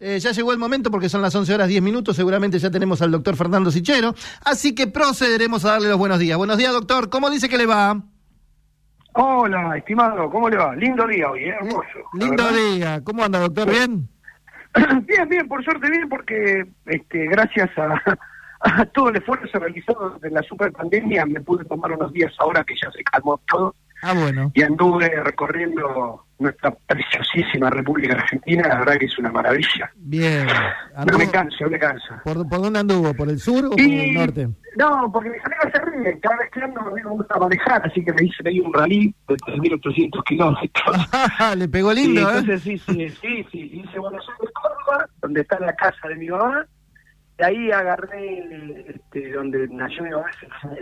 Eh, ya llegó el momento porque son las 11 horas 10 minutos, seguramente ya tenemos al doctor Fernando Sichero, así que procederemos a darle los buenos días. Buenos días, doctor, ¿cómo dice que le va? Hola, estimado, ¿cómo le va? Lindo día hoy, ¿eh? hermoso. Lindo verdad. día, ¿cómo anda, doctor? ¿Bien? Bien, bien, por suerte bien, porque este, gracias a, a todo el esfuerzo realizado de la super pandemia me pude tomar unos días ahora que ya se calmó todo Ah, bueno. y anduve recorriendo nuestra preciosísima República Argentina, la verdad que es una maravilla. Bien. No me canso, no me canso. ¿Por, por dónde anduvo? ¿Por el sur o por el norte? No, porque mi familia se ríe, cada vez que ando a mí me gusta manejar, así que me hice ahí un rally de 3.800 kilómetros. le pegó lindo, ¿eh? entonces sí, sí, sí, sí, hice Buenos Aires, Córdoba, donde está la casa de mi mamá, de ahí agarré este, donde nació mi mamá,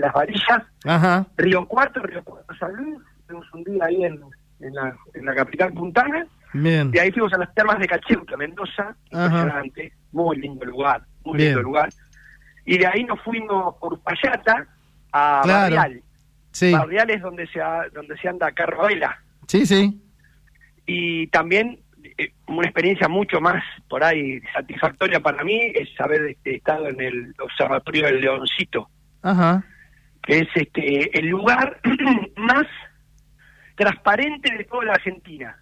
las varillas, Ajá. Río Cuarto, Río Cuarto San Luis, fuimos un día ahí en, en, la, en la capital puntana, Bien. de ahí fuimos a las termas de Cacheuta, Mendoza, impresionante, muy lindo lugar, muy Bien. lindo lugar, y de ahí nos fuimos por Payata a Claro. Barrial, Sí, Barrial es donde se, ha- donde se anda a carrovela, sí, sí. y también eh, una experiencia mucho más por ahí satisfactoria para mí es haber este, estado en el observatorio del Leoncito, Ajá. que es este el lugar más transparente de toda la Argentina.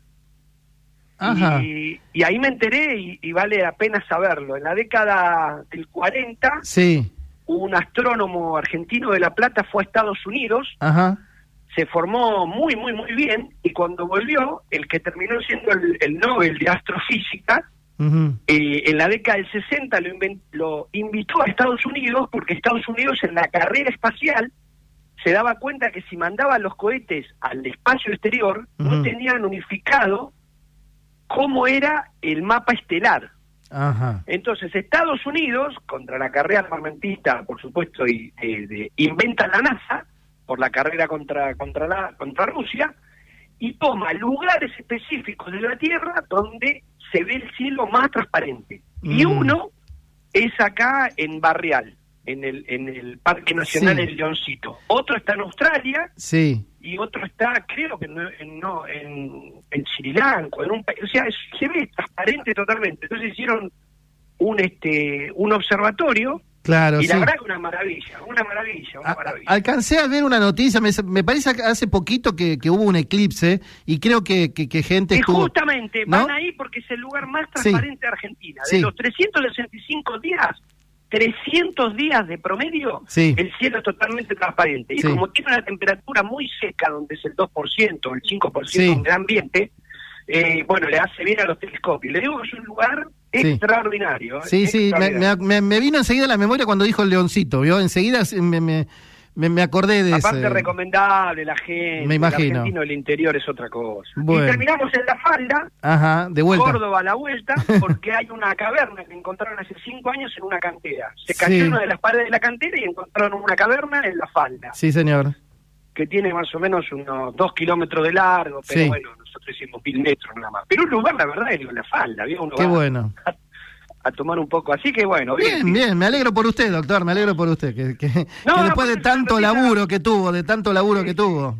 Ajá. Y, y ahí me enteré y, y vale la pena saberlo. En la década del 40, Sí. un astrónomo argentino de La Plata fue a Estados Unidos Ajá. se formó muy, muy, muy bien y cuando volvió, el que terminó siendo el, el Nobel de Astrofísica, eh, en la década del 60 lo, lo invitó a Estados Unidos porque Estados Unidos en la carrera espacial se daba cuenta que si mandaba los cohetes al espacio exterior no tenían unificado cómo era el mapa estelar. Ajá. Entonces Estados Unidos, contra la carrera armamentista, por supuesto, y eh, de- inventa la NASA por la carrera contra contra la contra Rusia y toma lugares específicos de la Tierra donde se ve el cielo más transparente. Y Mm. uno es acá en Barrial, en el en el Parque Nacional Sí. del Leoncito. Otro está en Australia Sí. y otro está, creo que no, en, no, en, en Sri Lanka, en un país, o sea, es- se ve transparente totalmente. Entonces hicieron un este un observatorio Claro, y sí. la verdad que una maravilla, una maravilla, una A- maravilla. Alcancé a ver una noticia, me, me parece hace poquito que, que hubo un eclipse y creo que, que, que gente y estuvo... justamente ¿no? van ahí porque es el lugar más Sí. transparente de Argentina. Sí. De los 365 días, 300 días de promedio, Sí. el cielo es totalmente transparente. Y como tiene una temperatura muy seca, donde es el 2% o el 5% Sí. del ambiente, eh, bueno, le hace bien a los telescopios. Le digo que es un lugar Sí. extraordinario. ¿eh? Sí, sí, me, me- vino enseguida a la memoria cuando dijo el leoncito, ¿vio? Enseguida se- me, me, me, me acordé de Aparte ese... recomendable la gente, Me imagino. el argentino del interior es otra cosa. Bueno. Y terminamos en la falda, Ajá, de vuelta. Córdoba a la vuelta, porque hay una caverna que encontraron hace cinco años en una cantera. Se cayó Sí. una de las paredes de la cantera y encontraron una caverna en la falda, Sí, señor. que tiene más o menos unos dos kilómetros de largo, pero Sí. bueno, nosotros hicimos mil metros nada más. Pero un lugar, la verdad, es la falda, había uno Qué va bueno. A, tomar un poco. Así que bueno, Bien, bien, me alegro por usted, doctor, me alegro por usted, que, que- que No, después de tanto laburo que tuvo, de tanto laburo Sí, que tuvo.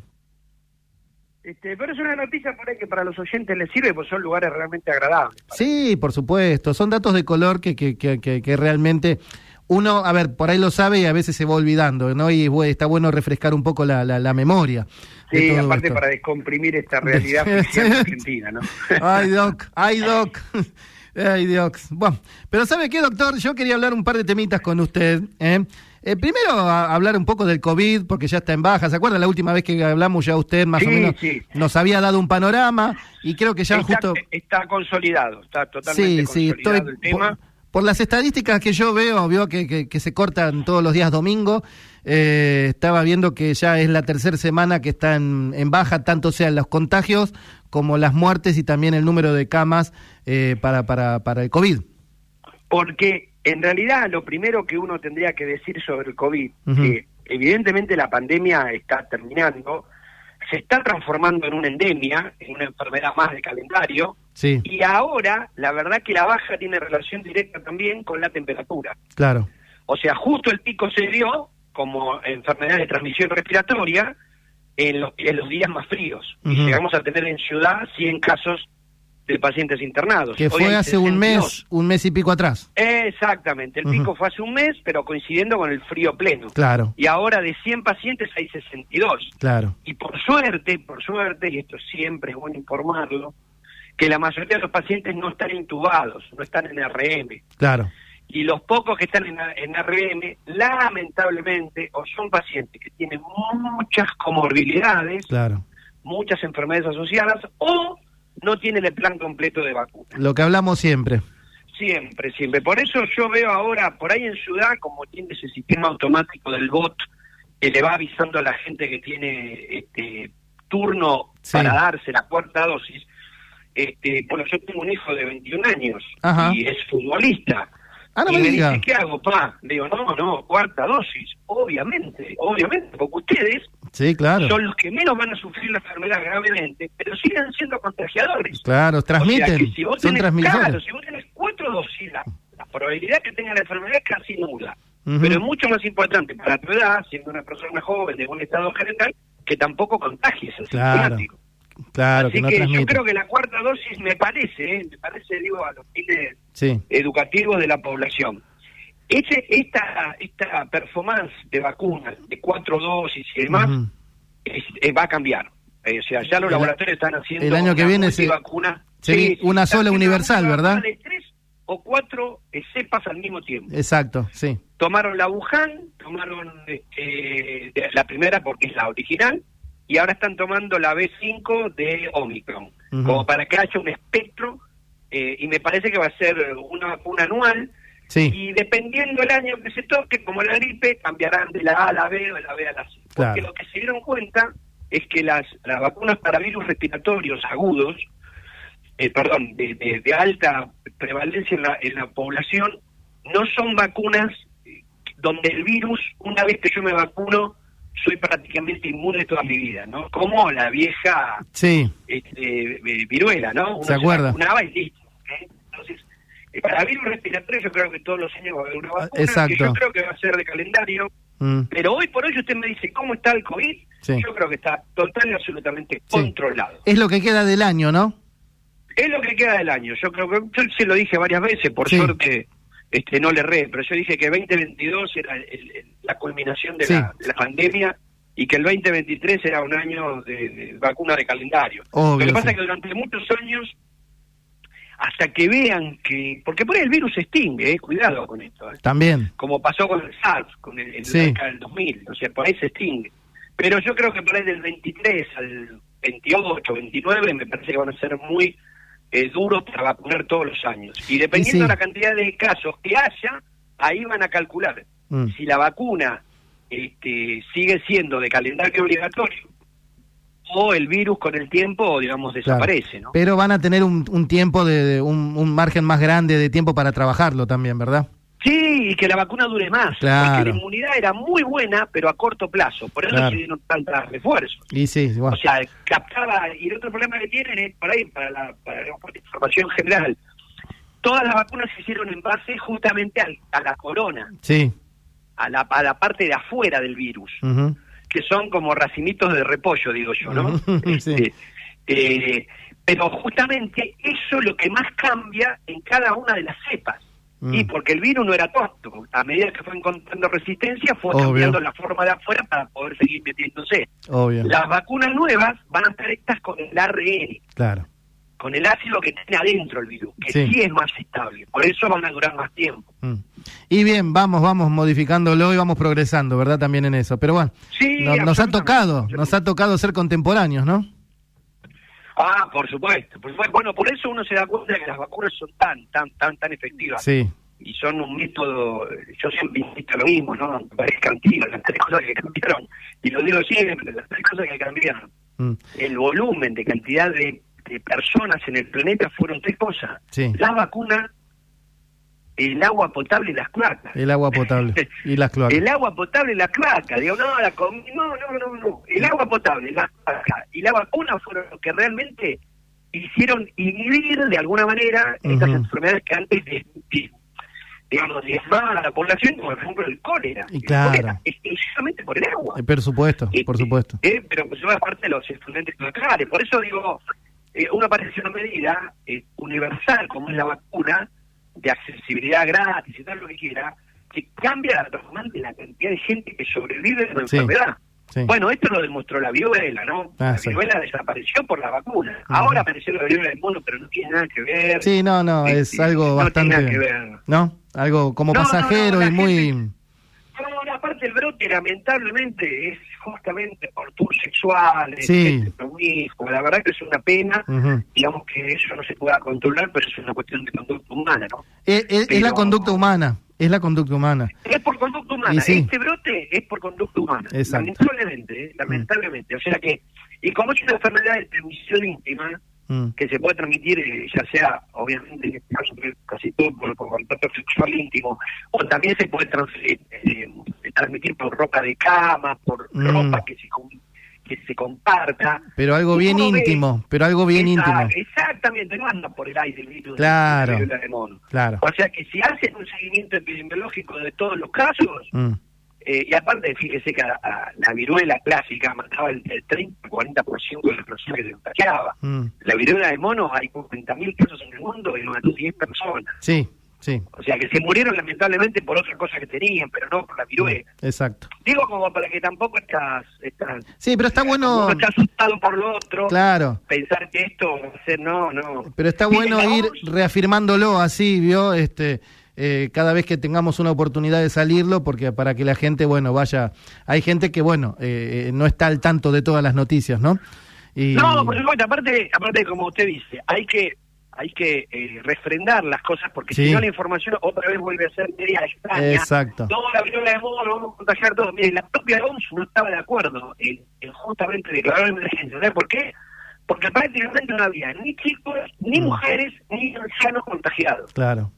Este, pero es una noticia por ahí que para los oyentes les sirve, pues son lugares realmente agradables. Sí, por supuesto, son datos de color que, que, que, que, realmente uno, a ver, por ahí lo sabe y a veces se va olvidando, ¿no? Y bueno, está bueno refrescar un poco la, la, la memoria. Sí, aparte esto. para descomprimir esta realidad argentina, ¿no? Ay, Doc, ay, Doc. Ay, Doc. Bueno, pero ¿sabe qué, doctor? Yo quería hablar un par de temitas con usted. ¿eh? Eh, primero, a- hablar un poco del COVID, porque ya está en baja. ¿Se acuerda la última vez que hablamos ya usted más o menos sí. nos había dado un panorama y creo que ya está, justo... está consolidado, está totalmente Sí, sí, consolidado estoy... el tema. Por, por las estadísticas que yo veo, veo que, que- que se cortan todos los días domingo. Eh, estaba viendo que ya es la tercera semana que está en, baja, tanto sean los contagios como las muertes y también el número de camas eh, para, para, para el COVID. Porque en realidad lo primero que uno tendría que decir sobre el COVID, que evidentemente la pandemia está terminando, se está transformando en una endemia, en una enfermedad más de calendario, Sí, y ahora la verdad que la baja tiene relación directa también con la temperatura. claro. O sea, justo el pico se dio como enfermedad de transmisión respiratoria en los, en los días más fríos. Y llegamos a tener en ciudad 100 casos de pacientes internados. Que fue hace un 62. mes, un mes y pico atrás. Exactamente, el pico fue hace un mes, pero coincidiendo con el frío pleno. Claro, Y ahora de 100 pacientes hay 62. claro. Y por suerte, por suerte, y esto siempre es bueno informarlo, que la mayoría de los pacientes no están intubados, no están en RM. Claro, Y los pocos que están en, en RM, lamentablemente, o son pacientes que tienen muchas comorbilidades, claro. muchas enfermedades asociadas, o no tienen el plan completo de vacuna. Lo que hablamos siempre. Siempre, siempre. Por eso yo veo ahora, por ahí en Ciudad, como tiene ese sistema automático del bot, que le va avisando a la gente que tiene este turno Sí. para darse la cuarta dosis. Este, bueno, yo tengo un hijo de 21 años Ajá. y es futbolista. Ah, no y me dice, ¿qué hago, pa? Le digo, no, no, cuarta dosis. Obviamente, obviamente, porque ustedes Sí, claro. son los que menos van a sufrir la enfermedad gravemente, pero siguen siendo contagiadores. Claro, transmiten. O sea, que si vos Son tenés, claro, si vos tenés cuatro dosis, la, la probabilidad que tenga la enfermedad es casi nula. Pero es mucho más importante para tu edad, siendo una persona joven de buen estado general, que tampoco contagies el Claro, Claro, Así que no que yo creo que la cuarta dosis me parece, ¿eh? me parece, digo, a los fines Sí, educativos de la población. Esta, esta performance de vacunas, de cuatro dosis y demás, Ujú. es- eh, va a cambiar. Eh, o sea, ya los El- laboratorios están haciendo el año que viene se- multivacuna. sí, una sola universal, vacuna ¿verdad? De tres o cuatro eh, cepas al mismo tiempo. exacto, sí. Tomaron la Wuhan, tomaron este, la primera porque es la original, y ahora están tomando la B5 de Omicron, como para que haya un espectro, eh, y me parece que va a ser una vacuna anual, Sí, y dependiendo el año que se toque, como la gripe, cambiarán de la A a la B o de la B a la C. Porque Claro. lo que se dieron cuenta es que las, las vacunas para virus respiratorios agudos, eh, perdón, de, de- de alta prevalencia en la, en la población, no son vacunas donde el virus, una vez que yo me vacuno, soy prácticamente inmune toda mi vida, ¿no? Como la vieja sí, este, eh, viruela, ¿no? Uno ¿Se acuerda? vacunaba y listo. ¿eh? Entonces, eh, para virus respiratorio yo creo que todos los años va a haber una vacuna, Exacto. que yo creo que va a ser de calendario, mm, pero hoy por hoy usted me dice, ¿cómo está el COVID? Sí. Yo creo que está total y absolutamente controlado. es lo que queda del año, ¿no? Es lo que queda del año. Yo creo que, yo se lo dije varias veces, por suerte este no le erré, pero yo dije que 2022 era el- el- la culminación de, Sí. la, de la pandemia y que el 2023 era un año de, de vacuna de calendario. Obvio, Lo que pasa sí. es que durante muchos años, hasta que vean que... Porque por ahí el virus se extingue, eh, cuidado con esto. eh. También. Como pasó con el SARS, con el, en Sí. del 2000. O sea, por ahí se extingue. Pero yo creo que por ahí del 23 al 28, 29, me parece que van a ser muy eh, duros para vacunar todos los años. Y dependiendo sí. de la cantidad de casos que haya, ahí van a calcular Mm. si la vacuna este, sigue siendo de calendario obligatorio o el virus con el tiempo, digamos, Claro. desaparece, ¿no? Pero van a tener un, un tiempo de, de un, un margen más grande de tiempo para trabajarlo también, ¿verdad? Sí, y que la vacuna dure más, Claro. porque la inmunidad era muy buena, pero a corto plazo, por eso Claro. se dieron tantos refuerzos. Y sí. O sea, captaba, y el otro problema que tienen es, por ahí, para la, para la información general, todas las vacunas se hicieron en base justamente al- a la corona, sí. a la, a la parte de afuera del virus. que son como racimitos de repollo, digo yo, ¿no? Sí. Este, eh, pero justamente eso es lo que más cambia en cada una de las cepas. Mm. Y porque el virus no era tonto. A medida que fue encontrando resistencia, fue Obvio. cambiando la forma de afuera para poder seguir metiéndose. Obvio. Las vacunas nuevas van a estar hechas con el ARN, Claro. con el ácido que tiene adentro el virus, que Sí. sí, es más estable. Por eso van a durar más tiempo. Mm. Y bien, vamos, vamos modificándolo y vamos progresando, ¿verdad? También en eso. Pero bueno, Sí, no- nos ha tocado, nos ha tocado ser contemporáneos, ¿no? Ah, por supuesto, por supuesto. Bueno, por eso uno se da cuenta de que las vacunas son tan, tan, tan, tan efectivas. Sí, Y son un método, yo siempre insisto lo mismo, ¿no? Me parece antiguo, las tres cosas que cambiaron. Y lo digo siempre, las tres cosas que cambiaron. Mm. El volumen de cantidad de, de personas en el planeta fueron tres cosas. Sí. Las vacunas, el agua potable y las cloacas. el agua potable y las cloacas. El agua potable y la cloaca. Digo, no, la com- no, no, no, no. El agua potable, la cloaca y la vacuna fueron los que realmente hicieron inhibir de alguna manera estas Ujú. enfermedades que antes, de, de- digamos, diezmaban a la población, como por ejemplo el cólera. Y El claro. cólera, exclusivamente por el agua. Eh, por supuesto, Eh, por supuesto. eh, pero pues son aparte de los estudiantes cloacales. Por eso digo, eh, uno aparece una medida eh, universal como es la vacuna, de accesibilidad gratis y tal lo que quiera, que cambia totalmente la cantidad de gente que sobrevive de la Sí. enfermedad. Sí. Bueno, esto lo demostró la viruela, ¿no? Ah, la sí. viruela desapareció por la vacuna. Ahora apareció la viruela del mono, pero no tiene nada que ver. Sí, no, no, es Este, algo no bastante... tiene nada que ver. ¿No? Algo como No, pasajero no, y muy... gente- aparte el brote lamentablemente es justamente por tours sexuales, Sí. gente promiscua. la verdad que es una pena, digamos que eso no se pueda controlar, pero es una cuestión de conducta humana, ¿no? Es, es- es la conducta humana, es la conducta humana. Es por conducta humana, sí. este brote es por conducta humana, Exacto. lamentablemente, ¿eh? lamentablemente, o sea que, y como es una enfermedad de transmisión íntima, Mm. que se puede transmitir, eh, ya sea, obviamente, en este caso, casi todo por, por contacto sexual íntimo, o también se puede trans- eh, transmitir por ropa de cama, por Mm. ropa que se, que se comparta. Pero algo bien ve- íntimo, pero algo bien Exact- íntimo. Exactamente, no anda por el aire el virus Claro. de la de mono. Claro. O sea que si hacen un seguimiento epidemiológico de todos los casos, Mm. Eh, y aparte, fíjese que a- a la viruela clásica mataba el, el 30-40% de las personas que se contagiaba. Mm. La viruela de mono, hay 40.000 casos en el mundo y lo mató 10 personas. Sí, sí. O sea que se murieron lamentablemente por otra cosa que tenían, pero no por la viruela. Exacto. Digo como para que tampoco estás... estás Sí, pero está bueno... uno está asustado por lo otro, Claro. pensar que esto va a ser no, no. Pero está bueno ir reafirmándolo así, ¿vio? Este, eh, cada vez que tengamos una oportunidad de salirlo, porque para que la gente, bueno, vaya... Hay gente que, bueno, eh, eh, no está al tanto de todas las noticias, ¿no? Y, No, por supuesto, aparte, aparte como usted dice, hay que hay que eh, refrendar las cosas porque Sí. si no la información otra vez vuelve a ser media extraña. Exacto. No, la viruela de mono, vamos a contagiar todo. Mire, la propia OMS no estaba de acuerdo en, en justamente declarar emergencia. ¿Sabe por qué? Porque prácticamente no había ni chicos, ni Mm. mujeres, ni ancianos contagiados. Claro.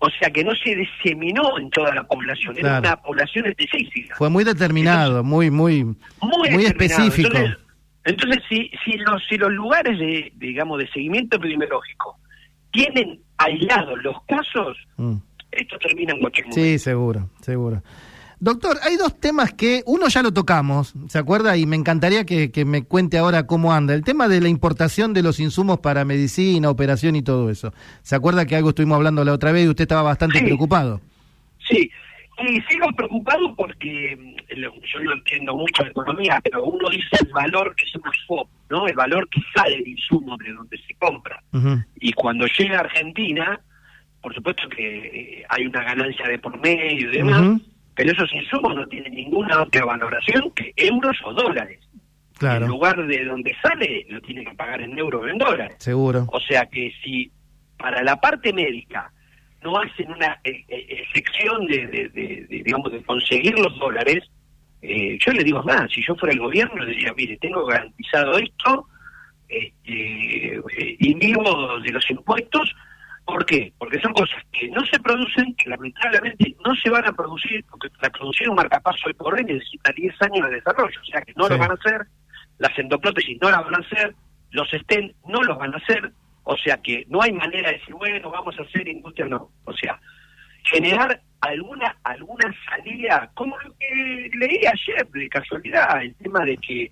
O sea que no se diseminó en toda la población, era Claro. una población específica. Fue muy determinado, muy, muy, muy, específico. Entonces, entonces si, si, los, si los lugares de, digamos, de seguimiento epidemiológico tienen aislados los casos, Mm. esto termina en cualquier momento. Sí, seguro, seguro. Doctor, hay dos temas que uno ya lo tocamos, ¿se acuerda? Y me encantaría que, que me cuente ahora cómo anda. El tema de la importación de los insumos para medicina, operación y todo eso. ¿Se acuerda que algo estuvimos hablando la otra vez y usted estaba bastante Sí. preocupado? Sí, y sigo preocupado porque mm, yo no entiendo mucho de economía, pero uno dice el valor que se FOB, ¿no? El valor que sale del insumo de donde se compra. Y cuando llega a Argentina, por supuesto que eh, hay una ganancia de por medio y demás. Pero esos insumos no tienen ninguna otra valoración que euros o dólares. En Claro, lugar de donde sale, lo tiene que pagar en euros o en dólares. seguro. O sea que si para la parte médica no hacen una eh, eh, sección de, de- de- de, digamos, de conseguir los dólares, eh, yo le digo más, si yo fuera el gobierno, le diría, mire, tengo garantizado esto este, eh, y vivo de los impuestos, ¿por qué? Porque son cosas que no se producen, que lamentablemente no se van a producir, porque para producir un marcapaso hoy por necesita 10 años de desarrollo, o sea que no Sí. lo van a hacer, las endoprótesis no las van a hacer, los estén no los van a hacer, o sea que no hay manera de decir, bueno, vamos a hacer industria, no. O sea, generar alguna alguna salida, como lo que leí ayer de casualidad, el tema de que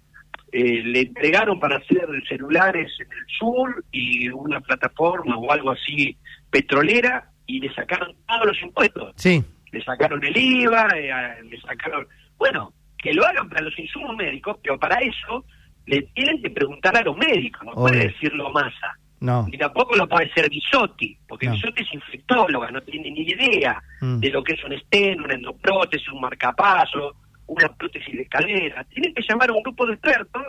eh, le entregaron para hacer celulares en el sur y una plataforma o algo así petrolera y le sacaron todos los impuestos Sí, le sacaron el IVA, eh, le sacaron... Bueno, que lo hagan para los insumos médicos, pero para eso le tienen que preguntar a los médicos, no puede decirlo Massa. no. Ni tampoco lo puede ser Bisotti, porque No. Bisotti es infectóloga, no tiene ni idea Mm. de lo que es un estén, una endoprótesis, un marcapaso, una prótesis de cadera. Tienen que llamar a un grupo de expertos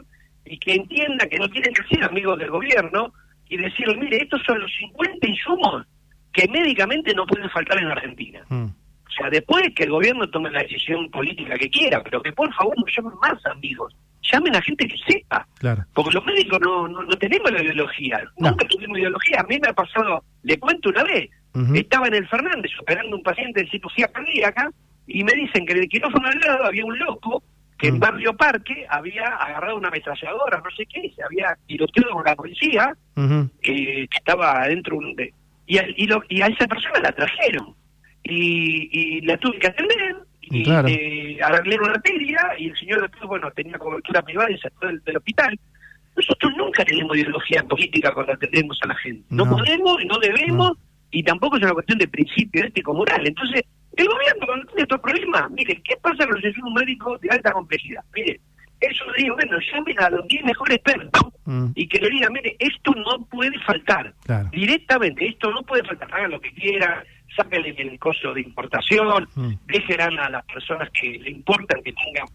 y que entienda que no tienen que ser amigos del gobierno y decirle, mire, estos son los 50 insumos que médicamente no pueden faltar en Argentina. Mm. O sea, después que el gobierno tome la decisión política que quiera, pero que por favor no llamen más amigos, llamen a gente que sepa. Claro. Porque los médicos no, no, no tenemos la ideología, No. nunca tuvimos ideología. A mí me ha pasado, le cuento una vez, estaba en el Fernández operando un paciente de cirugía cardíaca y me dicen que en el quirófano al lado había un loco que Mm. en Barrio Parque había agarrado una ametralladora, no sé qué, se había tiroteado con la policía, eh, que estaba adentro de, y, a, y, lo- y a esa persona la trajeron y, y la tuve que atender y Claro. eh, arreglé una arteria y el señor después bueno tenía cobertura privada y fue del, del hospital nosotros nunca tenemos ideología política cuando atendemos a la gente. No, podemos, no debemos, y tampoco es una cuestión de principio ético-moral. Entonces, el gobierno cuando tiene estos problemas, mire, ¿qué pasa con los insumos médicos de alta complejidad? Mire, eso digo, bueno, llamen a los 10 mejores expertos mm. y que le digan, mire, esto no puede faltar. Directamente, esto no puede faltar. Hagan lo que quieran, sáquenle el costo de importación, mm. dejen a las personas que le importan que tengan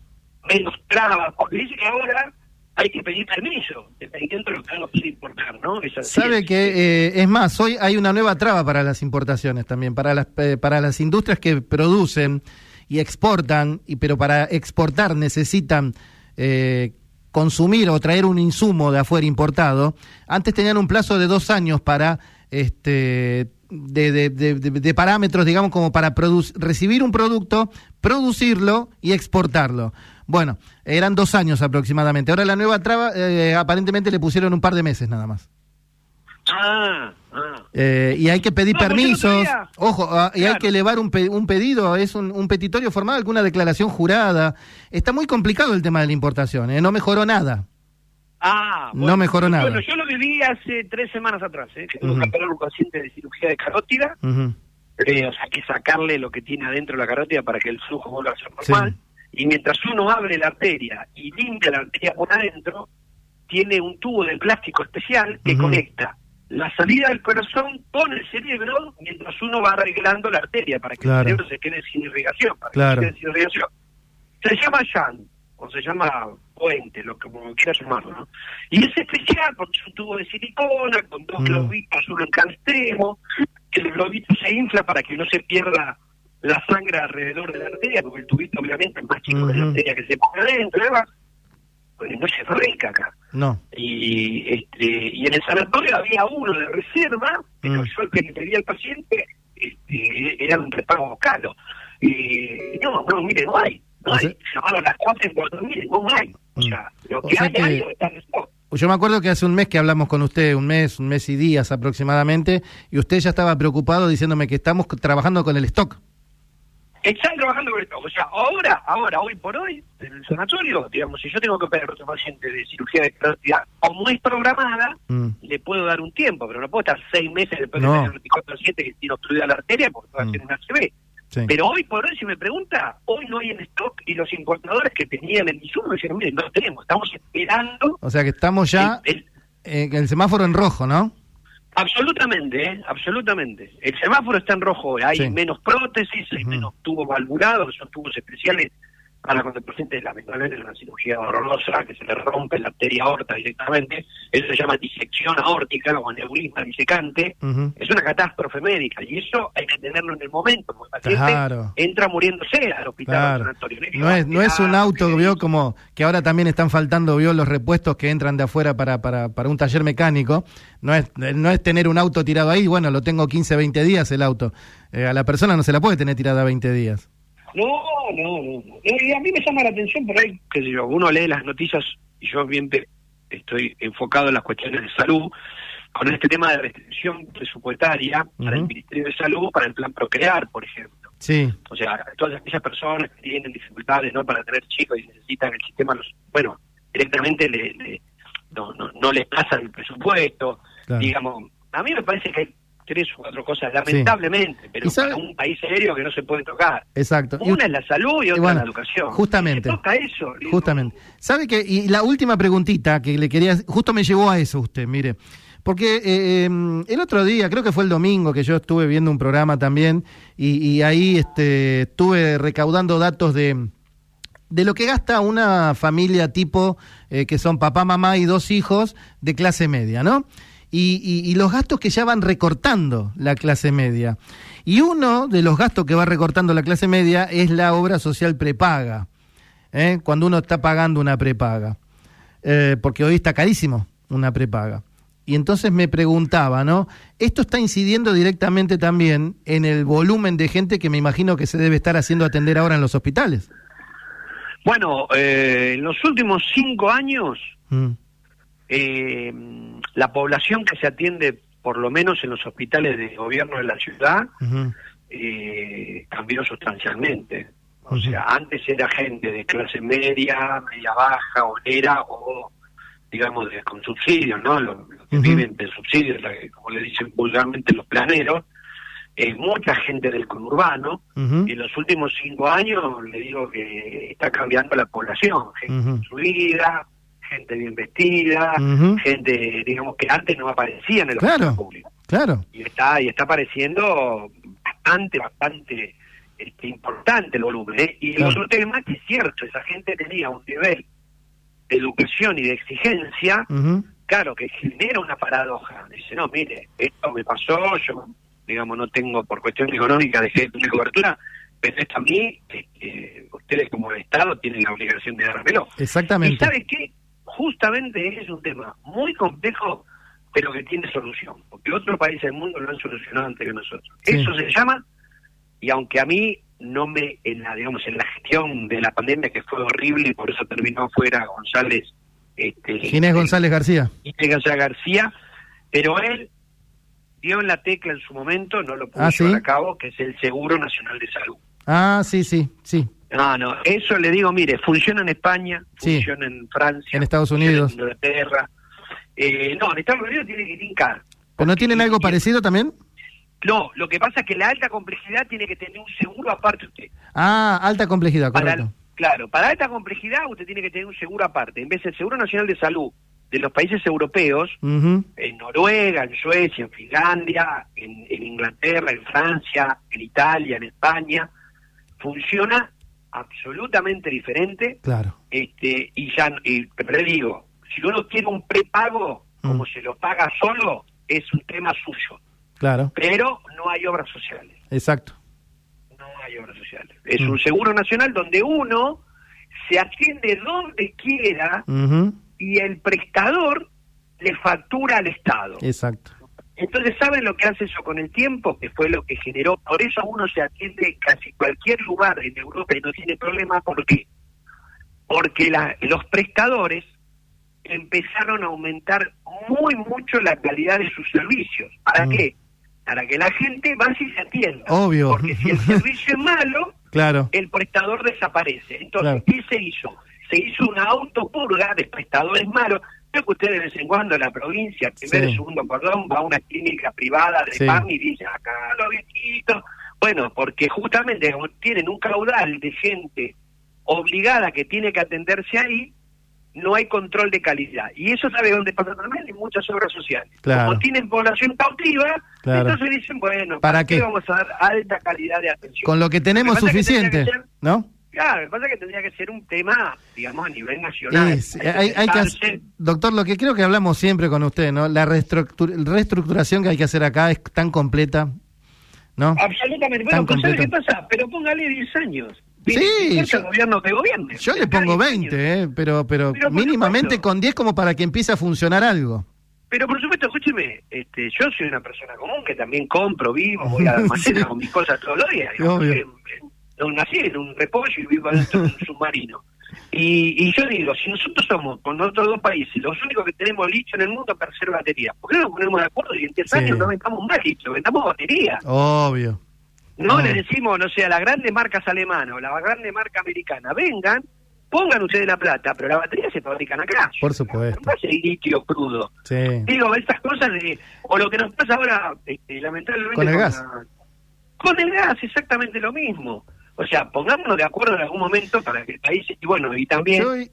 menos trabas, porque dice que ahora hay que pedir permiso, dependiendo de lo que uno quiere importar, ¿no? Sabe que, eh, es más, hoy hay una nueva traba para las importaciones también, para las, eh, para las industrias que producen y exportan, y pero para exportar necesitan eh, consumir o traer un insumo de afuera importado, antes tenían un plazo de dos años para este de, de, parámetros, digamos, como para recibir un producto, producirlo y exportarlo. Bueno, eran dos años aproximadamente. Ahora la nueva traba, eh, aparentemente le pusieron un par de meses nada más. Ah, ah. Eh, y hay que pedir pues permisos. Ojo, ah, y hay que elevar un, un pedido, es un, un, petitorio formal, alguna declaración jurada. Está muy complicado el tema de la importación, ¿eh? no mejoró nada. Ah, no mejoró nada. Bueno, yo lo viví hace tres semanas atrás, ¿eh? que tuve que operar un paciente de cirugía de carótida. Eh, o sea, que sacarle lo que tiene adentro de la carótida para que el flujo vuelva a ser normal. Y mientras uno abre la arteria y limpia la arteria por adentro, tiene un tubo de plástico especial que conecta la salida del corazón con el cerebro mientras uno va arreglando la arteria para que el cerebro se quede sin irrigación. Para claro. que se, quede sin irrigación. se llama Shan, o se llama puente, lo que como quiera llamarlo, ¿no? Y es especial porque es un tubo de silicona con dos mm. globitos, uno en cada extremo, que el globito se infla para que no se pierda la sangre alrededor de la arteria, porque el tubito obviamente es más chico que la arteria que se pone adentro, ¿verdad? Pues no se rica acá. No. Y este y en el sanatorio había uno de reserva, pero mm. yo el que le pedía al paciente este, era un prepago caro. Y no, no, mire, no hay. No hay. Llamaron a las cuatro y cuatro, mire, no hay. O mm. sea, lo que hay, hay está en Yo me acuerdo que hace un mes que hablamos con usted, un mes, un mes y días aproximadamente, y usted ya estaba preocupado diciéndome que estamos trabajando con el stock. Están trabajando con esto. O sea, ahora, ahora, hoy por hoy, en el sanatorio, digamos, si yo tengo que operar a otro paciente de cirugía de carótida como es programada, mm. le puedo dar un tiempo, pero no puedo estar seis meses después de tener 24 7 que tiene obstruida la arteria porque va a ser mm. un ACV. Pero hoy por hoy, si me pregunta, hoy no hay en stock y los importadores que tenían el insumo dijeron, miren, no tenemos, estamos esperando. O sea que estamos ya en el semáforo en rojo, ¿no? Absolutamente, ¿eh? absolutamente. El semáforo está en rojo, hay menos prótesis, hay menos tubos valvulados, son tubos especiales para cuando el paciente lamentablemente es una cirugía horrorosa, que se le rompe la arteria aorta directamente, eso se llama disección aórtica o aneurisma disecante, es una catástrofe médica y eso hay que tenerlo en el momento, porque el paciente entra muriéndose al hospital sanatorio. No es, no es un auto, vio, como que ahora también están faltando, vio, los repuestos que entran de afuera para, para, para un taller mecánico, no es, no es tener un auto tirado ahí, bueno, lo tengo 15, 20 días el auto, eh, a la persona no se la puede tener tirada 20 días. No, no, no. a mí me llama la atención por ahí, que yo, uno lee las noticias y yo bien estoy enfocado en las cuestiones de salud, con este tema de restricción presupuestaria para el Ministerio de Salud, para el plan Procrear, por ejemplo. Sí. O sea, todas aquellas personas que tienen dificultades no para tener chicos y necesitan el sistema, los bueno, directamente le, no, no, no les pasa el presupuesto. Digamos, a mí me parece que hay tres o cuatro cosas, lamentablemente, pero para un país serio que no se puede tocar. Exacto. Una es la salud y otra la educación. Justamente. toca eso. Justamente. ¿Sabe que Y la última preguntita que le quería, justo me llevó a eso usted, mire. Porque eh, em, el otro día, creo que fue el domingo, que yo estuve viendo un programa también, y, ahí este, estuve recaudando datos de, de lo que gasta una familia tipo eh, que son papá, mamá y dos hijos de clase media, ¿no? Y, los gastos que ya van recortando la clase media. Y uno de los gastos que va recortando la clase media es la obra social prepaga, ¿eh? cuando uno está pagando una prepaga, eh, porque hoy está carísimo una prepaga. Y entonces me preguntaba, ¿no? ¿Esto está incidiendo directamente también en el volumen de gente que me imagino que se debe estar haciendo atender ahora en los hospitales? Bueno, eh, en los últimos cinco años, mm. eh, la población que se atiende, por lo menos en los hospitales de gobierno de la ciudad, eh, cambió sustancialmente. O sea, antes era gente de clase media, media baja, obrera o digamos, de, con subsidios, ¿no? Los, que viven de subsidios, como le dicen vulgarmente los planeros, eh, mucha gente del conurbano. Y en los últimos cinco años, le digo que está cambiando la población, gente construida, gente bien vestida, gente, digamos, que antes no aparecía en el claro, público. Claro. Y está, y está apareciendo bastante, bastante este, importante el volumen. ¿eh? Y el otro tema que es cierto, esa gente tenía un nivel de educación y de exigencia, claro, que genera una paradoja. Dice, no, mire, esto me pasó, yo, digamos, no tengo, por cuestión económica, dejé de cobertura, pero esto a mí, este, ustedes como Estado tienen la obligación de dármelo. Exactamente. ¿Y sabe qué? Justamente es un tema muy complejo, pero que tiene solución, porque otros países del mundo lo han solucionado antes que nosotros. Eso se llama y aunque a mí no me, en la, digamos, en la gestión de la pandemia, que fue horrible y por eso terminó fuera González. Este, Ginés González García. Ginés González García, pero él dio en la tecla en su momento, no lo pudo ah, llevar a cabo, que es el Seguro Nacional de Salud. Ah, sí, sí, sí. No, no, eso le digo, mire, funciona en España, funciona en Francia, en Estados Unidos, en Inglaterra. Eh, no, en Estados Unidos tiene que tincar. ¿Pero no tienen algo parecido también? No, lo que pasa es que la alta complejidad tiene que tener un seguro aparte usted. Ah, alta complejidad, correcto. claro, para alta complejidad usted tiene que tener un seguro aparte. En vez del Seguro Nacional de Salud de los países europeos, en Noruega, en Suecia, en Finlandia, en, Inglaterra, en Francia, en Italia, en España, funciona absolutamente diferente. Claro. Este, y ya, y, pero le digo, si uno quiere un prepago, como mm. se lo paga solo, es un tema suyo. Claro. Pero no hay obras sociales. Exacto. No hay obras sociales. Es un seguro nacional donde uno se atiende donde quiera y el prestador le factura al Estado. Exacto. Entonces, ¿saben lo que hace eso con el tiempo? Que fue lo que generó. Por eso uno se atiende en casi cualquier lugar en Europa y no tiene problema. ¿Por qué? Porque la, los prestadores empezaron a aumentar muy mucho la calidad de sus servicios. ¿Para mm. qué? para que la gente vaya y se atienda. Obvio. Porque si el servicio es malo, claro. el prestador desaparece. Entonces, ¿qué se hizo? Se hizo una autopurga de prestadores malos. Creo que ustedes de vez en cuando en la provincia, primer y segundo cordón, va a una clínica privada de PAM y dice, acá los viejitos. Bueno, porque justamente tienen un caudal de gente obligada que tiene que atenderse ahí, no hay control de calidad. Y eso sabe dónde pasa también en muchas obras sociales. Como tienen población cautiva, entonces dicen, bueno, ¿para, qué? vamos a dar alta calidad de atención? Con lo que tenemos suficiente, ¿no? Claro, me pasa que tendría que ser un tema, digamos, a nivel nacional. hay, que doctor, lo que creo que hablamos siempre con usted, ¿no? La reestructuración que hay que hacer acá es tan completa, ¿no? Absolutamente. Bueno, pues ¿sabe qué pasa? Pero póngale 10 años sí, yo, gobierno que gobierne. Yo le pongo 20, eh, pero, pero, mínimamente con 10 como para que empiece a funcionar algo. Pero por supuesto, escúcheme, este, yo soy una persona común que también compro, vivo, voy a almacenar con mis cosas todos los días. Yo nací en un repollo y vivo dentro de un submarino. Y, y yo digo, si nosotros somos con otros dos países los únicos que tenemos licho en el mundo para hacer baterías, ¿por qué no nos ponemos de acuerdo y en 10 años no vendamos más licho, vendamos baterías? Obvio. No le decimos, no sé, a las grandes marcas alemanas o la grande marca americana, vengan, pongan ustedes la plata, pero la batería se fabrican acá. Por supuesto. No es litio crudo. Sí. Digo, estas cosas de, o lo que nos pasa ahora, este, lamentablemente... Con el gas. con el gas, exactamente lo mismo. O sea, pongámonos de acuerdo en algún momento para que el país, y bueno, y también... Hoy,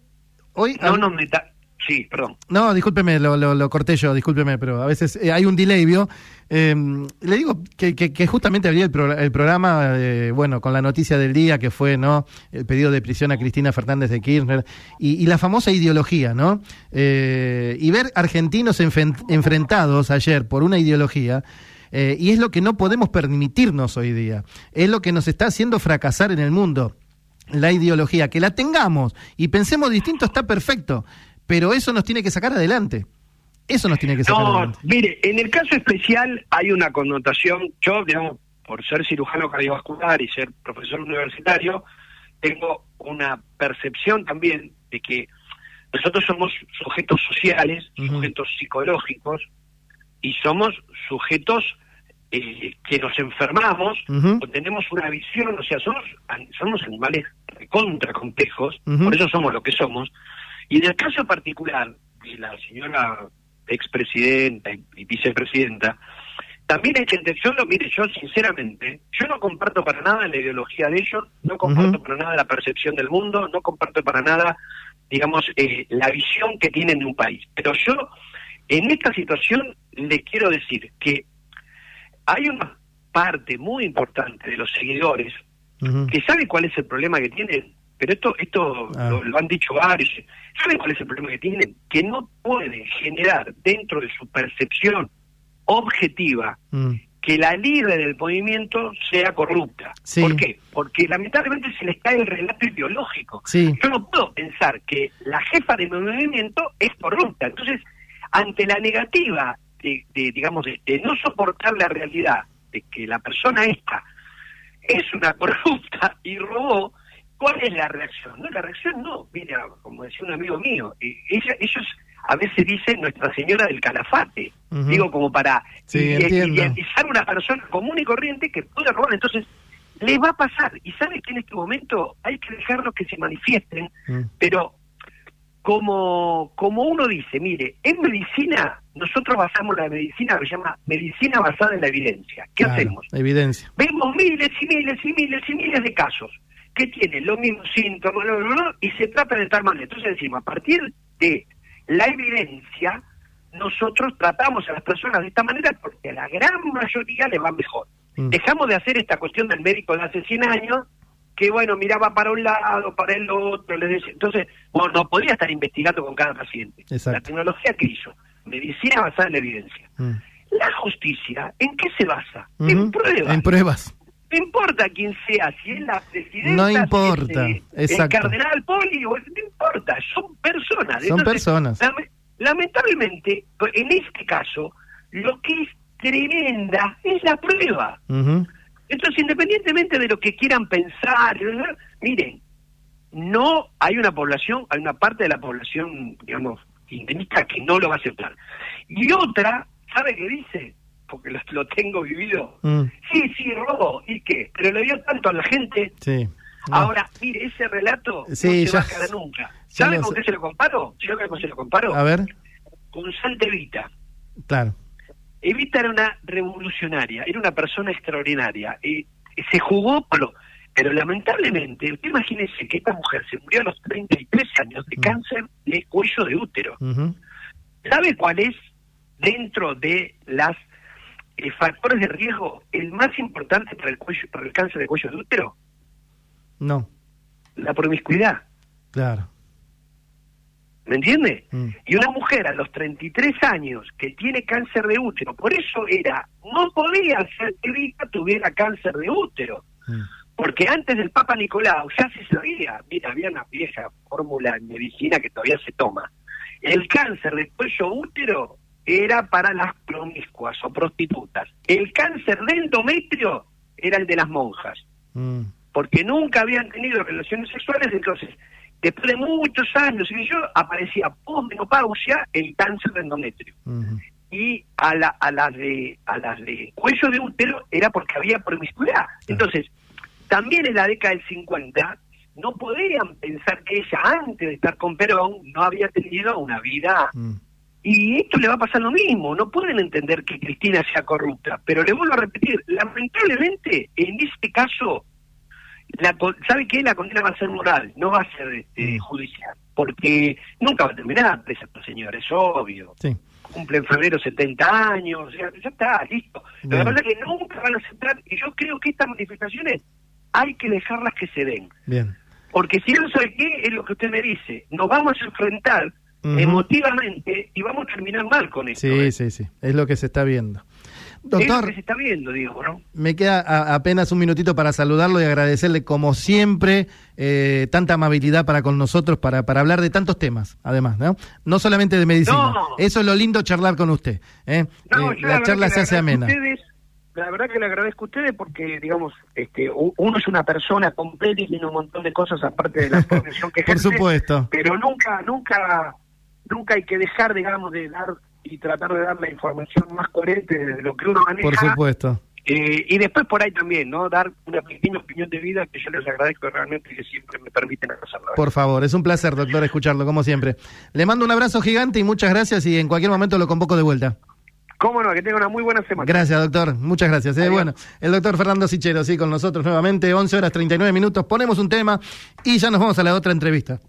hoy no nos meta, Sí, perdón. No, discúlpeme, lo, lo, corté yo, discúlpeme, pero a veces eh, hay un delay, ¿vio? Em, le digo que, que, justamente abrí el, el programa, eh, bueno, con la noticia del día que fue, ¿no? El pedido de prisión a Cristina Fernández de Kirchner y, la famosa ideología, ¿no? Eh, y ver argentinos enfrentados ayer por una ideología. Y es lo que no podemos permitirnos hoy día. Es lo que nos está haciendo fracasar en el mundo la ideología, que la tengamos y pensemos distinto está perfecto, pero eso nos tiene que sacar adelante. Eso nos tiene que sacar no, Mire, en el caso especial hay una connotación, yo, digamos, por ser cirujano cardiovascular y ser profesor universitario, tengo una percepción también de que nosotros somos sujetos sociales, sujetos psicológicos, y somos sujetos eh, que nos enfermamos o tenemos una visión, o sea, somos, somos animales contra complejos, por eso somos lo que somos, y en el caso particular y la señora expresidenta y, vicepresidenta, también hay que entenderlo, mire, yo sinceramente, yo no comparto para nada la ideología de ellos, no comparto para nada la percepción del mundo, no comparto para nada, digamos, eh, la visión que tienen de un país. Pero yo, en esta situación, le quiero decir que hay una parte muy importante de los seguidores que sabe cuál es el problema que tienen, pero esto esto Ah. lo, lo han dicho varios, ¿saben cuál es el problema que tienen? Que no pueden generar dentro de su percepción objetiva Mm. que la líder del movimiento sea corrupta. Sí. ¿Por qué? Porque lamentablemente se les cae el relato ideológico. Sí. Yo no puedo pensar que la jefa de mi movimiento es corrupta. Entonces, ante la negativa de, de, digamos, de, de no soportar la realidad de que la persona esta es una corrupta y robó, ¿cuál es la reacción? No, la reacción no, mira, como decía un amigo mío, eh, ella, ellos a veces dicen Nuestra Señora del Calafate, digo como para Sí, idealizar una persona común y corriente que puede robar. Entonces, le va a pasar. Y sabe que en este momento hay que dejarlos que se manifiesten, Mm. pero como, como uno dice, mire, en medicina, nosotros basamos la medicina que se llama medicina basada en la evidencia. ¿Qué Claro, hacemos? Evidencia. Vemos miles y miles y miles y miles de casos que tienen los mismos síntomas bla, bla, bla, y se trata de tal manera. Entonces decimos, a partir de la evidencia, nosotros tratamos a las personas de esta manera porque a la gran mayoría les va mejor. Mm. Dejamos de hacer esta cuestión del médico de hace 100 años, que bueno, miraba para un lado, para el otro, les decía, entonces, bueno, no podría estar investigando con cada paciente. Exacto. La tecnología que hizo, medicina basada en la evidencia. Mm. La justicia, ¿en qué se basa? En pruebas. En pruebas. No importa quién sea, si es la presidenta, No si es, importa, eh, exacto. el cardenal Poli, no importa, son personas. Son personas. lame- lamentablemente, en este caso, lo que es tremenda es la prueba. Entonces, independientemente de lo que quieran pensar, miren, no hay una población, hay una parte de la población, digamos, kirchnerista que no lo va a aceptar. Y otra, ¿sabe qué dice? Porque lo, lo tengo vivido. Mm. Sí, sí, robo. ¿Y qué? Pero le dio tanto a la gente. Sí. No. Ahora, mire, ese relato Sí, no se ya- va a acabar nunca. ¿Sabe con sé. qué se lo comparo? ¿Sabe con qué se lo comparo? A ver, Con Santa Evita. claro. Evita era una revolucionaria, era una persona extraordinaria. Y, y se jugó. Pero lamentablemente, usted imagínese que esta mujer se murió a los 33 años de Mm. cáncer de cuello de útero. ¿Sabe cuál es, dentro de las eh, factores de riesgo, el más importante para el, cuello, para el cáncer de cuello de útero? No, La promiscuidad. claro. ¿Me entiende? Mm. Y una mujer a los 33 años que tiene cáncer de útero, por eso era, no podía ser que Evita tuviera cáncer de útero. Mm. Porque antes del Papa Nicolau ya se sabía, mira, había una vieja fórmula en medicina que todavía se toma. El cáncer de cuello útero era para las promiscuas o prostitutas. El cáncer de endometrio era el de las monjas, Mm. porque nunca habían tenido relaciones sexuales, entonces, después de muchos años, y yo, aparecía posmenopausia el cáncer de endometrio. Y a, la, a las de a las de cuello de útero era porque había promiscuidad. Entonces, también en la década del 50 no podían pensar que ella antes de estar con Perón no había tenido una vida. Mm. y esto le va a pasar lo mismo, no pueden entender que Cristina sea corrupta, pero le vuelvo a repetir, lamentablemente en este caso la ¿sabe qué? La condena va a ser moral, no va a ser este, Mm. judicial, porque nunca va a terminar presa esta señora, es obvio Sí. cumple en febrero 70 años, ya está, listo. Bien. que pasa es que nunca van a aceptar, y yo creo que estas manifestaciones hay que dejarlas que se den. Bien. Porque si no sabe qué, es lo que usted me dice, nos vamos a enfrentar emotivamente y vamos a terminar mal con esto. Sí, ¿eh? sí, sí. Es lo que se está viendo. Es lo Doctor, que se está viendo, digo, ¿no? me queda a- apenas un minutito para saludarlo y agradecerle, como siempre, eh, tanta amabilidad para con nosotros, para, para hablar de tantos temas, además, ¿no? No solamente de medicina. No. Eso es lo lindo charlar con usted. ¿eh? No, Eh, yo la verdad charla se hace amena. ustedes, la verdad que le agradezco a ustedes porque, digamos, este, uno es una persona completa y tiene un montón de cosas aparte de la profesión que Por ejerce. supuesto. pero nunca, nunca, nunca hay que dejar, digamos, de dar y tratar de dar la información más coherente de lo que uno maneja Por supuesto. Eh, y después por ahí también, ¿no? Dar una pequeña opinión de vida que yo les agradezco realmente que siempre me permiten hacerlo. Por favor, es un placer, doctor, escucharlo, como siempre. Le mando un abrazo gigante y muchas gracias y en cualquier momento lo convoco de vuelta. Cómo no, que tenga una muy buena semana. Gracias, doctor. Muchas gracias. Eh. Bueno, el doctor Fernando Sichero, sí, con nosotros nuevamente, 11 horas 39 minutos. Ponemos un tema y ya nos vamos a la otra entrevista.